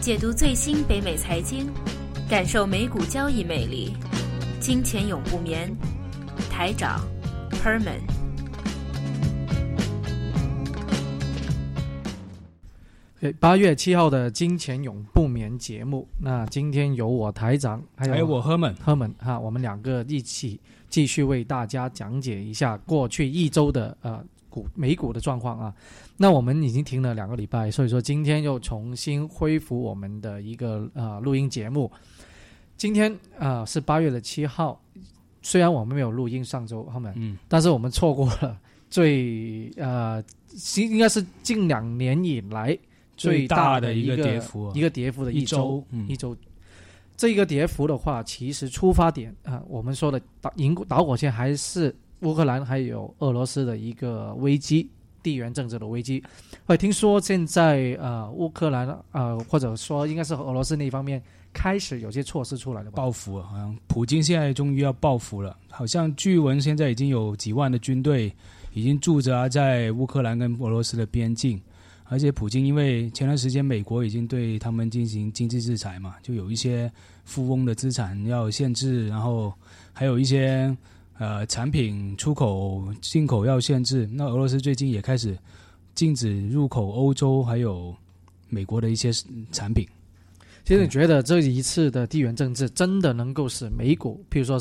解读最新北美财经，感受美股交易魅力。金钱永不眠，台长 Herman。八月七号的《金钱永不眠》节目，那今天由我台长还有我 Herman，Herman 哈，我们两个一起继续为大家讲解一下过去一周的呃股美股的状况啊。那我们已经停了两个礼拜，所以说今天又重新恢复我们的一个呃录音节目。今天啊、呃是八月的七号，虽然我们没有录音上周 Herman，嗯，但是我们错过了最呃，其应该是近两年以来最大大的一个个跌幅啊一个跌幅的一周周嗯一周。这个跌幅的话，其实出发点啊、我们说的导引导火线还是乌克兰还有俄罗斯的一个危机，地缘政治的危机。我听说现在呃乌克兰呃或者说应该是俄罗斯那一方面开始有些措施出来了吧？报复，好像普京现在终于要报复了，好像据闻现在已经有几万的军队已经驻扎在乌克兰跟俄罗斯的边境，而且普京因为前段时间美国已经对他们进行经济制裁嘛，就有一些富翁的资产要限制，然后还有一些呃产品出口进口要限制。那俄罗斯最近也开始禁止入口欧洲还有美国的一些产品。其实你觉得这一次的地缘政治真的能够使美股，譬如说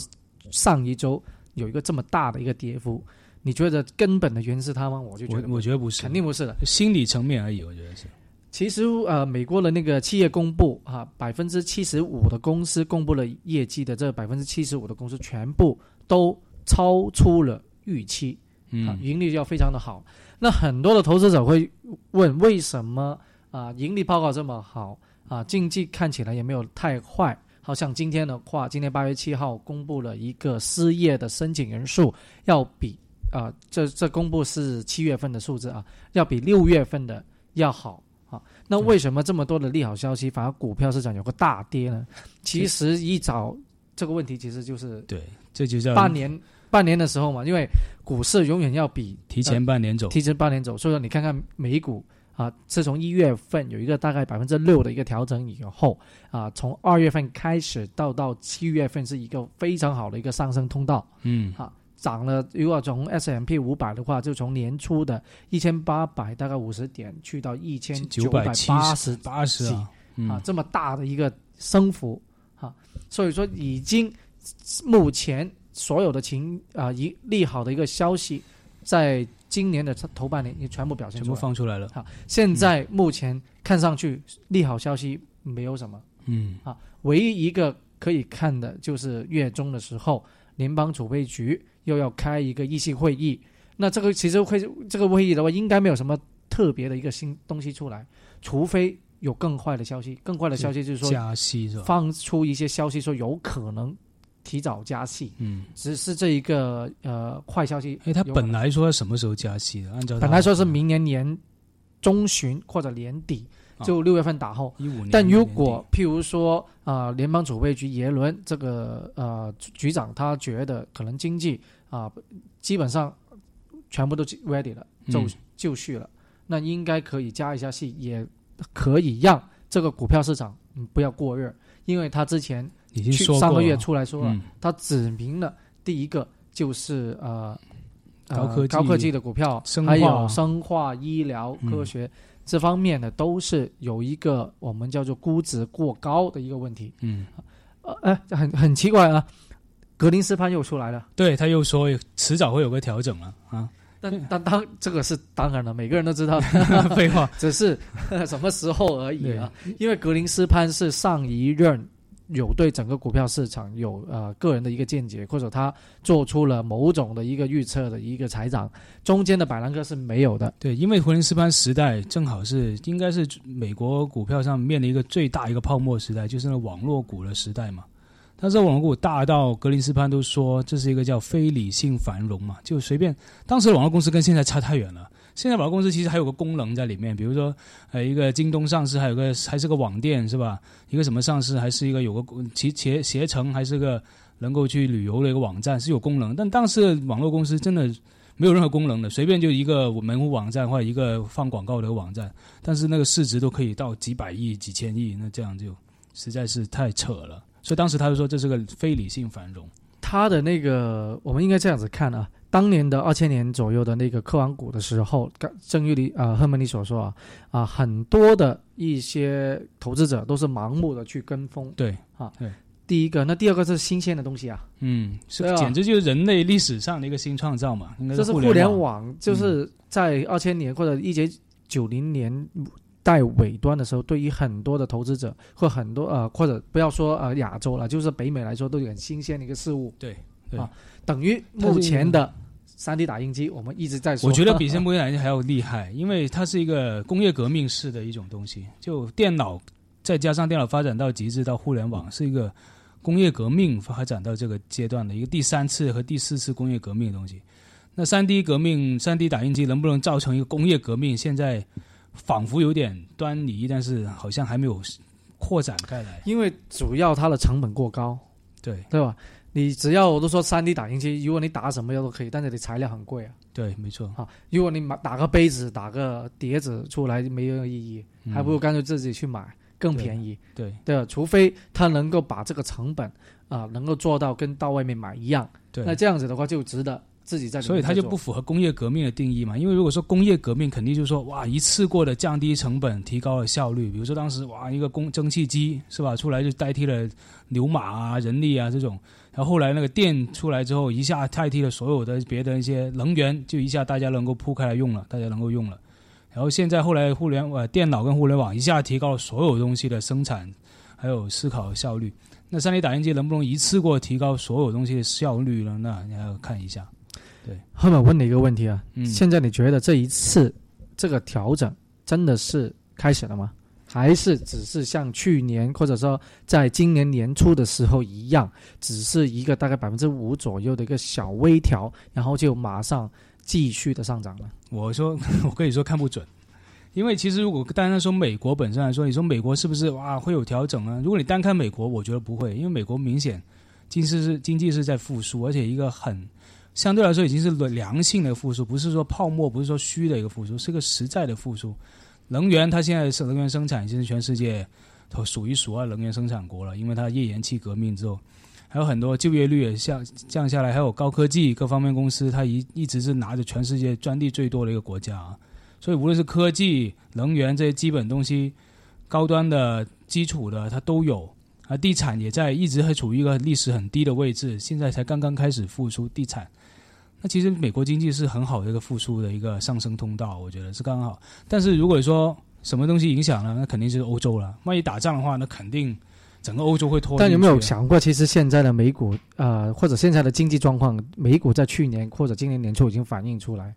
上一周有一个这么大的一个跌幅，你觉得根本的原因是他吗？我就觉我得我觉得不是，肯定不是的。心理层面而已，我觉得是。其实呃，美国的那个企业公布啊，百分之七十五的公司公布了业绩的，这百分之七十五的公司全部都超出了预期。啊，嗯，盈利要非常的好。那很多的投资者会问，为什么啊盈利报告这么好啊，经济看起来也没有太坏？好像今天的话，今天八月七号公布了一个失业的申请人数，要比啊这这公布是七月份的数字啊，要比六月份的要好啊。那为什么这么多的利好消息，反而股票市场有个大跌呢？其实一早这个问题其实就是对，这就叫半年半年的时候嘛，因为股市永远要比提前半年走。提前半年走，所以说你看看美股啊，自从一月份有一个大概百分之六的一个调整以后啊，从二月份开始到到七月份是一个非常好的一个上升通道，嗯，啊涨了。如果从 S M P 五百的话，就从年初的一千八百大概五十点去到一千九百八十八十啊，啊嗯，这么大的一个升幅啊，所以说已经目前所有的情啊一利好的一个消息，在今年的头半年也全部表现全部出来。放出来了。好，现在目前看上去利好消息没有什么，嗯，啊唯一一个可以看的就是月中的时候，联邦储备局又要开一个议息会议。那这个其实会这个会议的话，应该没有什么特别的一个新东西出来，除非有更坏的消息。更坏的消息就是说，加息是吧？放出一些消息说有可能提早加息，嗯，只是这一个呃坏消息。哎，他本来说他什么时候加息的？按照本来说是明年年中旬或者年底，啊就六月份打后。一五年，但如果譬如说啊、呃联邦储备局耶伦这个呃局长他觉得可能经济啊、基本上全部都 ready 了，就、嗯就绪了，那应该可以加一下息，也可以让这个股票市场嗯不要过热，因为他之前已经上个月出来说了，嗯。他指明了第一个就是呃呃高科技高科技的股票，还有生化医疗嗯科学、这方面的，都是有一个我们叫做估值过高的一个问题。嗯，呃，哎，很很奇怪啊，格林斯潘又出来了，对他又说迟早会有个调整了啊。但但当这个是当然了，每个人都知道，废话，只是 什么时候而已啊。因为格林斯潘是上一任有对整个股票市场有呃个人的一个见解，或者他做出了某种的一个预测的一个财长，中间的百兰克是没有的。对，因为霍林斯潘时代正好是应该是美国股票上面临一个最大一个泡沫时代，就是那网络股的时代嘛。但是网络股大到格林斯潘都说这是一个叫非理性繁荣嘛，就随便。当时的网络公司跟现在差太远了。现在网络公司其实还有个功能在里面，比如说呃一个京东上市，还有个还是个网店是吧？一个什么上市还是一个有个其携携程还是个能够去旅游的一个网站是有功能。但当时网络公司真的没有任何功能的，随便就一个门户网站或者一个放广告的网站，但是那个市值都可以到几百亿、几千亿，那这样就实在是太扯了。所以当时他就说这是个非理性繁荣。他的那个，我们应该这样子看啊。当年的二千年左右的那个科网股的时候，正如你啊赫门你所说啊啊，很多的一些投资者都是盲目的去跟风。对啊，对。第一个，那第二个是新鲜的东西啊。嗯，是简直就是人类历史上的一个新创造嘛。这是互联网，就是在二千年或者一九九零年。代尾端的时候，对于很多的投资者或很多呃，或者不要说呃亚洲了，就是北美来说，都有很新鲜的一个事物。对，啊，等于目前的三 D 打印机，我们一直在说。我觉得比三 D 打印机还要厉害，因为它是一个工业革命式的一种东西。就电脑再加上电脑发展到极致到互联网，是一个工业革命发展到这个阶段的一个第三次和第四次工业革命的东西。那三 D 革命，三 D 打印机能不能造成一个工业革命？现在。仿佛有点端倪，但是好像还没有扩展开来。因为主要它的成本过高，对对吧？你只要我都说三 D 打印机，如果你打什么药都可以，但是你材料很贵啊。对，没错。啊，如果你买打个杯子、打个碟子出来没有意义，还不如干脆自己去买，更便宜。对对，除非他能够把这个成本啊，能够做到跟到外面买一样。对，那这样子的话就值得。自己在，所以它就不符合工业革命的定义嘛？因为如果说工业革命，肯定就是说哇，一次过的降低成本，提高了效率。比如说当时哇，一个工蒸汽机是吧，出来就代替了牛马啊、人力啊这种。然后后来那个电出来之后，一下代替了所有的别的一些能源，就一下大家能够铺开来用了，大家能够用了。然后现在后来互联呃、电脑跟互联网一下提高了所有东西的生产还有思考效率。那三 D 打印机能不能一次过提高所有东西的效率呢？那你要看一下。对，后面问你一个问题啊，现在你觉得这一次这个调整真的是开始了吗？还是只是像去年或者说在今年年初的时候一样，只是一个大概百分之五左右的一个小微调，然后就马上继续的上涨了？我说，我跟你说看不准，因为其实如果单单说美国本身来说，你说美国是不是哇会有调整呢？如果你单看美国，我觉得不会，因为美国明显经济是经济是在复苏，而且一个很。相对来说已经是良性的复苏，不是说泡沫，不是说虚的一个复苏，是个实在的复苏。能源它现在是能源生产已经是全世界数一数二能源生产国了，因为它页岩气革命之后，还有很多就业率也降降下来，还有高科技各方面公司，它一一直是拿着全世界专利最多的一个国家啊。所以无论是科技、能源这些基本东西，高端的基础的它都有。啊，地产也在一直还处于一个历史很低的位置，现在才刚刚开始复苏，地产。那其实美国经济是很好的一个复苏的一个上升通道，我觉得是刚好。但是如果说什么东西影响了，那肯定是欧洲了。万一打仗的话，那肯定整个欧洲会拖。但有没有想过，其实现在的美股啊，或者现在的经济状况，美股在去年或者今年年初已经反映出来，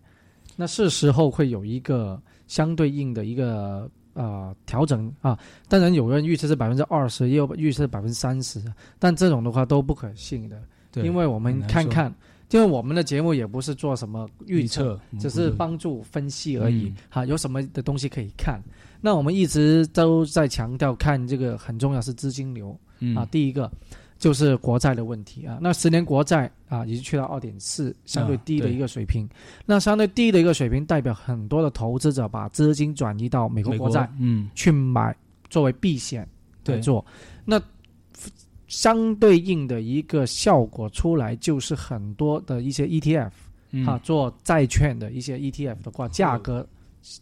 那是时候会有一个相对应的一个啊调整啊。当然有人预测是百分之二十，也有预测百分之三十，但这种的话都不可信的，因为我们看看。因为我们的节目也不是做什么预测，只是帮助分析而已。哈，有什么的东西可以看？那我们一直都在强调，看这个很重要是资金流啊。第一个就是国债的问题啊。那十年国债啊，已经去到二点四，相对低的一个水平。那相对低的一个水平，代表很多的投资者把资金转移到美国国债，嗯，去买作为避险对做。那相对应的一个效果出来，就是很多的一些 ETF，哈，做债券的一些 ETF 的话，价格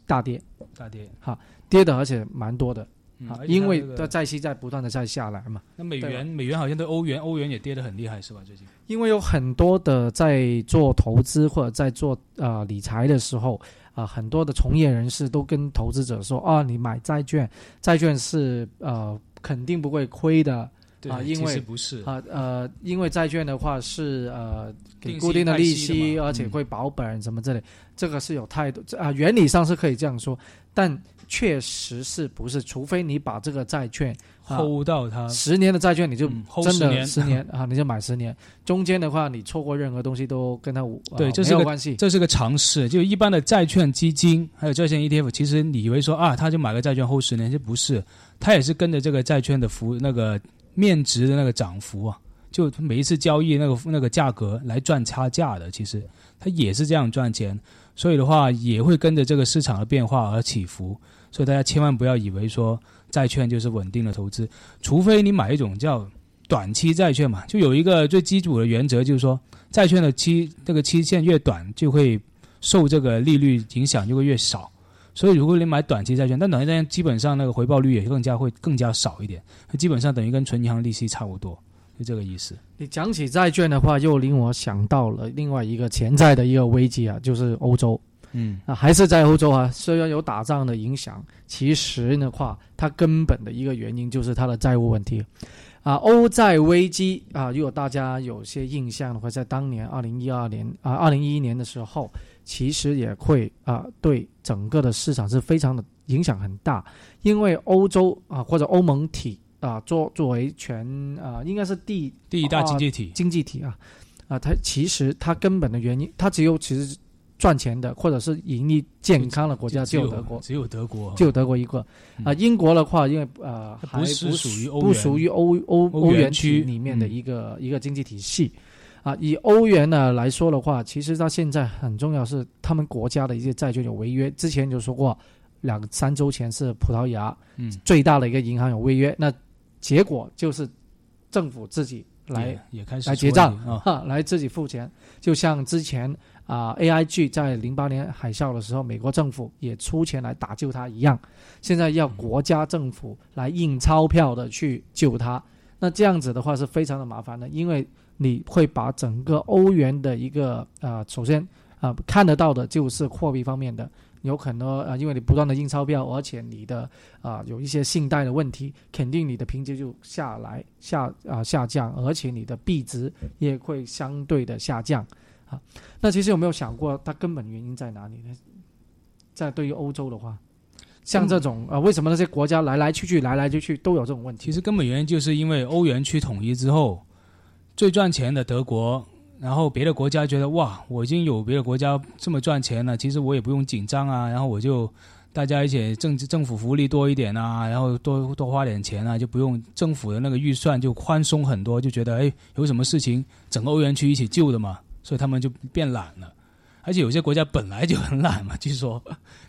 大跌，大跌，哈，跌的而且蛮多的，啊，因为的债息在不断的在下来嘛。那美元，美元好像对欧元，欧元也跌得很厉害，是吧？最近，因为有很多的在做投资或者在做呃理财的时候，啊，很多的从业人士都跟投资者说啊，你买债券，债券是呃肯定不会亏的。啊，因为不是啊，呃，因为债券的话是呃给固定的利息，而且会保本什么之类，这个是有态度啊，原理上是可以这样说，但确实是不是？除非你把这个债券 hold 到它十年的债券，你就真的十年 啊，你就买十年。中间的话，你错过任何东西都跟它无对，这是个关系，这是个常识。就一般的债券基金还有债券 ETF，其实你以为说啊，他就买个债券 hold 十年，就不是，他也是跟着这个债券的服那个。面值的那个涨幅啊，就每一次交易那个那个价格来赚差价的，其实它也是这样赚钱，所以的话也会跟着这个市场的变化而起伏，所以大家千万不要以为说债券就是稳定的投资，除非你买一种叫短期债券嘛，就有一个最基础的原则就是说，债券的期这个期限越短，就会受这个利率影响就会越少。所以，如果你买短期债券，但短期债券基本上那个回报率也更加会更加少一点，基本上等于跟存银行利息差不多，就这个意思。你讲起债券的话，又令我想到了另外一个潜在的一个危机啊，就是欧洲。嗯啊，还是在欧洲啊，虽然有打仗的影响，其实的话，它根本的一个原因就是它的债务问题。啊，欧债危机啊，如果大家有些印象的话，在当年二零一二年啊，二零一一年的时候。其实也会啊，对整个的市场是非常的影响很大，因为欧洲啊或者欧盟体啊作作为全啊应该是第第一大经济体。经济体啊啊，它其实它根本的原因，它只有其实赚钱的或者是盈利健康的国家只有德国，只有德国，只有德国一个。啊。英国的话，因为呃还不属于不属于欧欧欧元区里面的一个一个经济体系。啊，以欧元呢来说的话，其实它现在很重要是他们国家的一些债券有违约。之前就说过，两三周前是葡萄牙，嗯，最大的一个银行有违约，那结果就是政府自己来也开始来结账啊，来自己付钱。就像之前啊，AIG 在零八年海啸的时候，美国政府也出钱来打救它一样，现在要国家政府来印钞票的去救它。那这样子的话是非常的麻烦的，因为。你会把整个欧元的一个啊，首先啊看得到的就是货币方面的，有很多啊，因为你不断的印钞票，而且你的啊有一些信贷的问题，肯定你的评级就下来下啊下降，而且你的币值也会相对的下降啊。那其实有没有想过它根本原因在哪里呢？在对于欧洲的话，像这种啊，为什么那些国家来来去去来来去去都有这种问题？其实根本原因就是因为欧元区统一之后。最赚钱的德国，然后别的国家觉得哇，我已经有别的国家这么赚钱了，其实我也不用紧张啊，然后我就大家一起政政府福利多一点啊，然后多多花点钱啊，就不用政府的那个预算就宽松很多，就觉得哎，有什么事情整个欧元区一起救的嘛，所以他们就变懒了，而且有些国家本来就很懒嘛，据说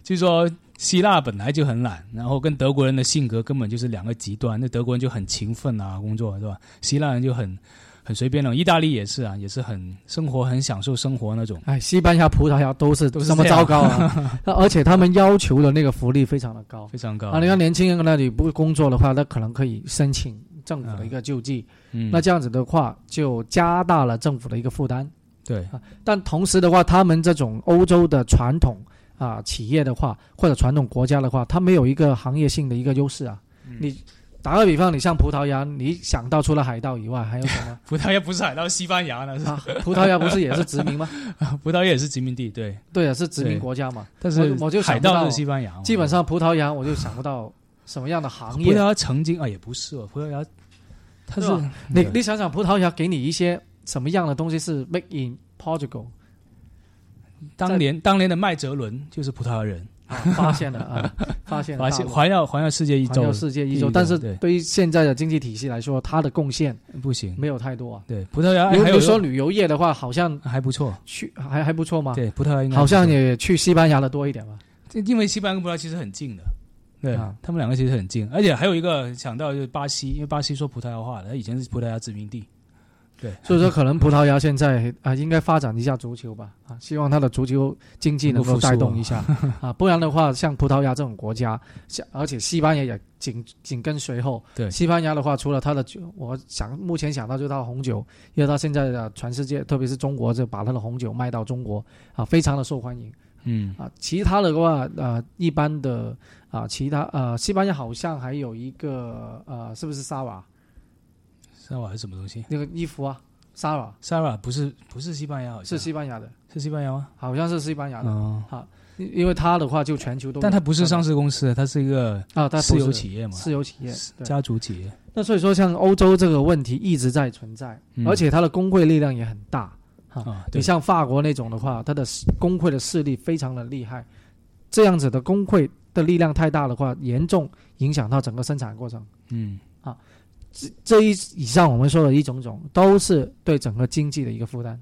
据说希腊本来就很懒，然后跟德国人的性格根本就是两个极端，那德国人就很勤奋啊，工作是吧？希腊人就很。很随便的，意大利也是啊，也是很生活，很享受生活那种。哎，西班牙、葡萄牙都是都是这么糟糕啊！而且他们要求的那个福利非常的高，非常高啊！你看年轻人那里不工作的话，那可能可以申请政府的一个救济。嗯，那这样子的话，就加大了政府的一个负担。对啊，但同时的话，他们这种欧洲的传统啊企业的话，或者传统国家的话，它没有一个行业性的一个优势啊。你。打个比方，你像葡萄牙，你想到除了海盗以外还有什么？葡萄牙不是海盗，西班牙呢？葡萄牙不是也是殖民吗？葡萄牙也是殖民地，对对啊，是殖民国家嘛。但是我就海盗是西班牙。基本上葡萄牙我就想不到什么样的行业。葡萄牙曾经啊，也不是哦，葡萄牙，它是你你想想，葡萄牙给你一些什么样的东西是 make in Portugal？当年当年的麦哲伦就是葡萄牙人。发现了啊，发现 发现环绕环绕世界一周，环绕世界一周。但是对于现在的经济体系来说，它的贡献不行，没有太多啊。对，葡萄牙，比如说旅游业的话，好像还不错，去还还不错吗？对，葡萄牙好像也去西班牙的多一点吧。因为西班牙跟葡萄牙其实很近的，对他们两个其实很近，而且还有一个想到就是巴西，因为巴西说葡萄牙话的，它以前是葡萄牙殖民地。对，所以说可能葡萄牙现在啊，应该发展一下足球吧，啊，希望它的足球经济能够带动一下 啊，不然的话，像葡萄牙这种国家，像而且西班牙也紧紧跟随后。对，西班牙的话，除了它的酒，我想目前想到就是它的红酒，因为它现在的全世界，特别是中国，就把它的红酒卖到中国啊，非常的受欢迎。嗯啊，其他的话，呃，一般的啊，其他呃，西班牙好像还有一个呃，是不是沙瓦？沙瓦是什么东西？那个衣服啊，Sara，Sara 不是不是西班牙，是西班牙的，是西班牙吗？好像是西班牙的。好，因为它的话就全球都，但它不是上市公司，它是一个啊，它私有企业嘛，私有企业，家族企业。那所以说，像欧洲这个问题一直在存在，而且它的工会力量也很大。啊，你像法国那种的话，它的工会的势力非常的厉害，这样子的工会的力量太大的话，严重影响到整个生产过程。嗯。这这一以上我们说的一种种，都是对整个经济的一个负担。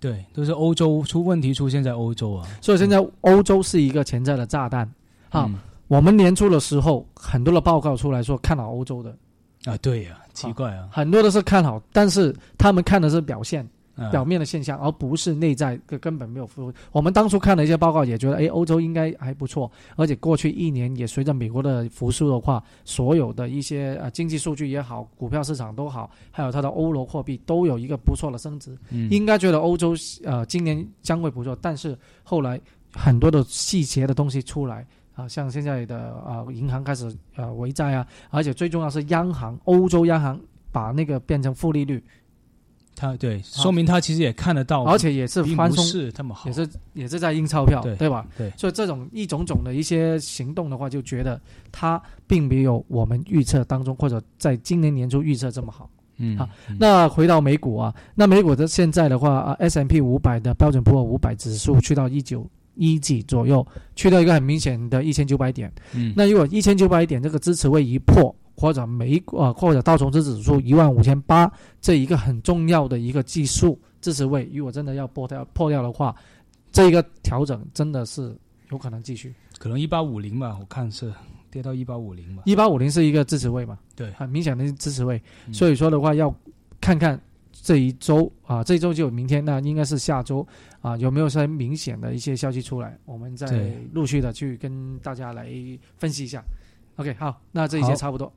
对，都是欧洲出问题出现在欧洲啊。所以现在欧洲是一个潜在的炸弹。哈，嗯我们年初的时候，很多的报告出来说看好欧洲的，啊，对呀、奇怪啊，很多都是看好，但是他们看的是表现。啊表面的现象，而不是内在的根本没有复苏。我们当初看了一些报告，也觉得，哎，欧洲应该还不错，而且过去一年也随着美国的复苏的话，所有的一些呃经济数据也好，股票市场都好，还有它的欧罗货币都有一个不错的升值，嗯应该觉得欧洲呃今年将会不错，但是后来很多的细节的东西出来。啊，像现在的啊、呃银行开始呃违债啊，而且最重要是央行，欧洲央行把那个变成负利率，他对，说明他其实也看得到，而且也是宽松是这么好，也是也是在印钞票，对吧？对所以这种一种种的一些行动的话，就觉得他并没有我们预测当中或者在今年年初预测这么好。嗯好嗯那回到美股啊，那美股的现在的话啊，S M P 五百的标准普尔五百指数去到一九一几左右，去到一个很明显的一千九百点。嗯那如果一千九百点这个支持位一破，或者美股啊或者道琼斯指数一万五千八这一个很重要的一个技术支持位，如果真的要破掉破掉的话，这一个调整真的是有可能继续。可能一八五零吧，我看是跌到一八五零吧，一八五零是一个支持位嘛，对。很明显的支持位，嗯。所以说的话要看看这一周啊，这一周就明天，那应该是下周啊，有没有些明显的一些消息出来，我们再陆续的去跟大家来分析一下。OK，好，那这一节差不多。